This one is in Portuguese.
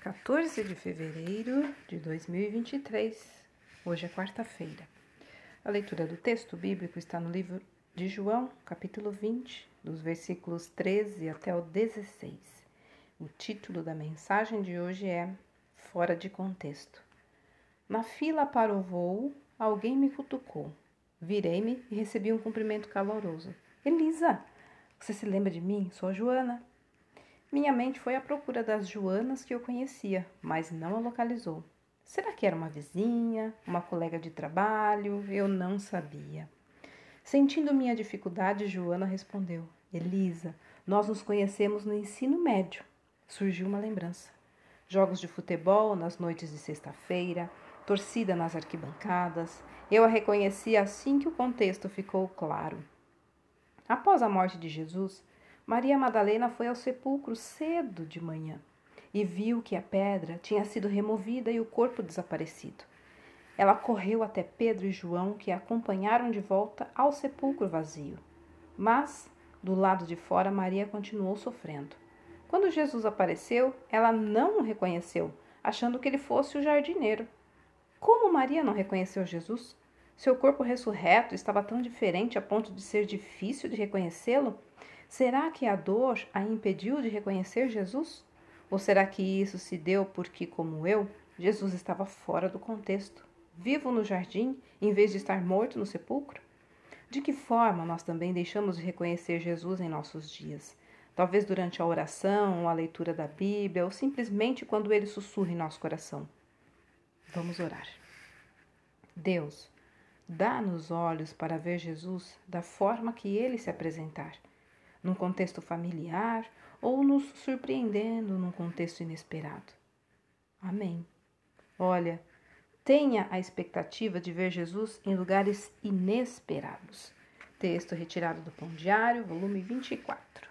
14 de fevereiro de 2023. Hoje é quarta-feira. A leitura do texto bíblico está no livro de João, capítulo 20, dos versículos 13 até o 16. O título da mensagem de hoje é Fora de contexto. Na fila para o voo, alguém me cutucou. Virei-me e recebi um cumprimento caloroso. Elisa, você se lembra de mim? Sou a Joana. Minha mente foi à procura das Joanas que eu conhecia, mas não a localizou. Será que era uma vizinha, uma colega de trabalho? Eu não sabia. Sentindo minha dificuldade, Joana respondeu: Elisa, nós nos conhecemos no ensino médio. Surgiu uma lembrança. Jogos de futebol nas noites de sexta-feira, torcida nas arquibancadas. Eu a reconheci assim que o contexto ficou claro. Após a morte de Jesus, Maria Madalena foi ao sepulcro cedo de manhã e viu que a pedra tinha sido removida e o corpo desaparecido. Ela correu até Pedro e João, que a acompanharam de volta ao sepulcro vazio. Mas, do lado de fora, Maria continuou sofrendo. Quando Jesus apareceu, ela não o reconheceu, achando que ele fosse o jardineiro. Como Maria não reconheceu Jesus? Seu corpo ressurreto estava tão diferente a ponto de ser difícil de reconhecê-lo? Será que a dor a impediu de reconhecer Jesus? Ou será que isso se deu porque, como eu, Jesus estava fora do contexto, vivo no jardim, em vez de estar morto no sepulcro? De que forma nós também deixamos de reconhecer Jesus em nossos dias? Talvez durante a oração, ou a leitura da Bíblia, ou simplesmente quando ele sussurra em nosso coração. Vamos orar. Deus, dá-nos olhos para ver Jesus da forma que ele se apresentar num contexto familiar ou nos surpreendendo num contexto inesperado. Amém. Olha, tenha a expectativa de ver Jesus em lugares inesperados. Texto retirado do Pão Diário, volume 24.